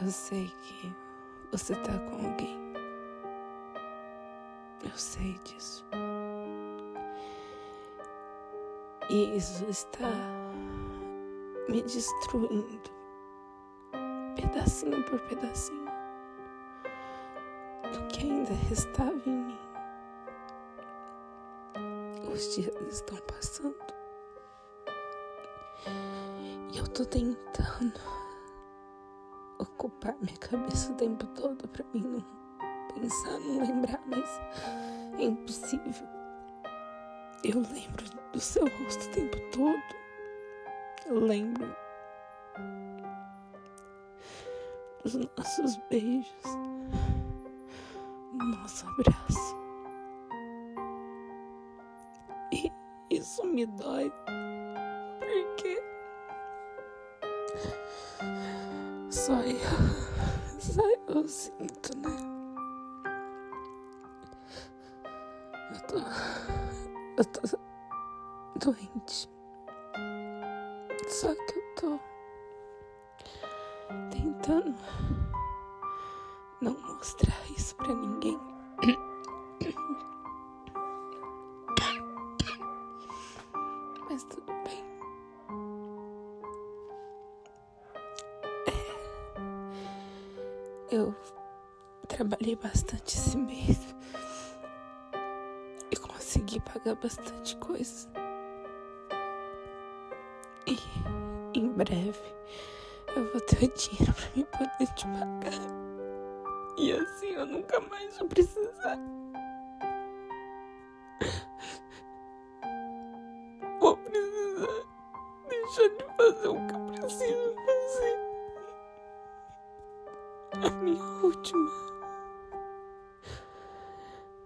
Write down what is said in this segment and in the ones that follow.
Eu sei que você tá com alguém. Eu sei disso. E isso está me destruindo, pedacinho por pedacinho, do que ainda restava em mim. Os dias estão passando e eu tô tentando ocupar minha cabeça o tempo todo pra mim não pensar, não lembrar, mas é impossível. Eu lembro do seu rosto o tempo todo. Eu lembro dos nossos beijos, do nosso abraço. E isso me dói só eu, só eu sinto, né? Eu tô, eu tô doente. Só que eu tô tentando não mostrar isso pra ninguém. Mas tudo bem. Eu trabalhei bastante esse mês e consegui pagar bastante coisa. E em breve eu vou ter o dinheiro pra me poder te pagar. E assim eu nunca mais vou precisar. Vou precisar deixar de fazer o que eu preciso fazer. A minha última.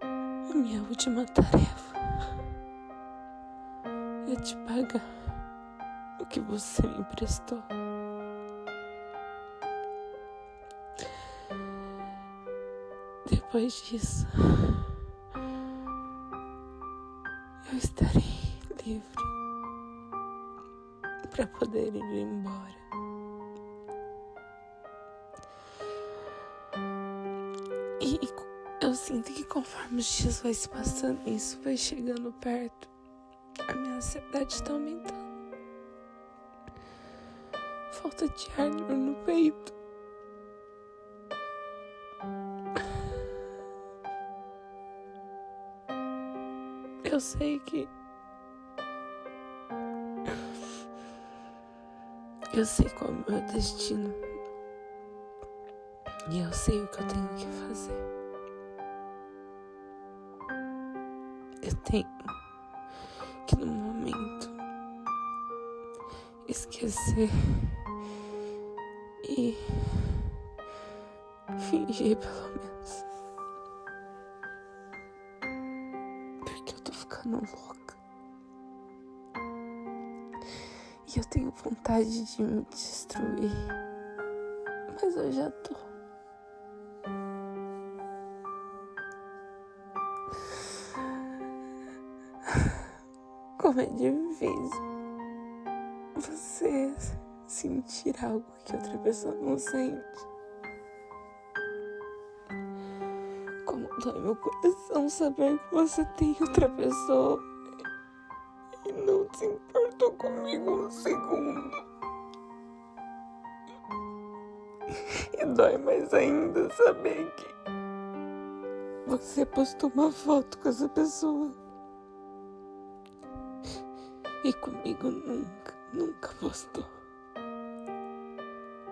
A minha última tarefa é te pagar o que você me emprestou. Depois disso, eu estarei livre para poder ir embora. E eu sinto que conforme os dias vai se passando, isso vai chegando perto, a minha ansiedade está aumentando. Falta de ar no peito. Eu sei que. Eu sei qual é o meu destino. E eu sei o que eu tenho que fazer. Eu tenho que, no momento, esquecer e fingir, pelo menos. Porque eu tô ficando louca. E eu tenho vontade de me destruir. Mas eu já tô. Como é difícil você sentir algo que outra pessoa não sente. Como dói meu coração saber que você tem outra pessoa e não se importou comigo um segundo. E dói mais ainda saber que você postou uma foto com essa pessoa. E comigo nunca, nunca postou.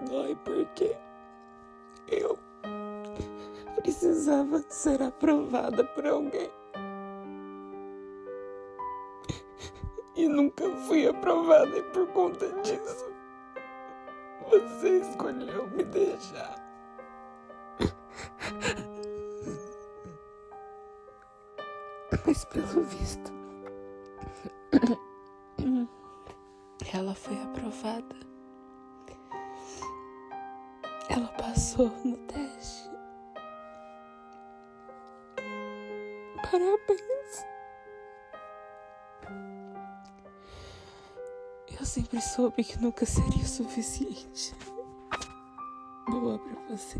Dói porque eu precisava ser aprovada por alguém. E nunca fui aprovada e por conta disso você escolheu me deixar. Mas pelo visto, ela foi aprovada. Ela passou no teste. Parabéns. Eu sempre soube que nunca seria o suficiente. Boa pra você.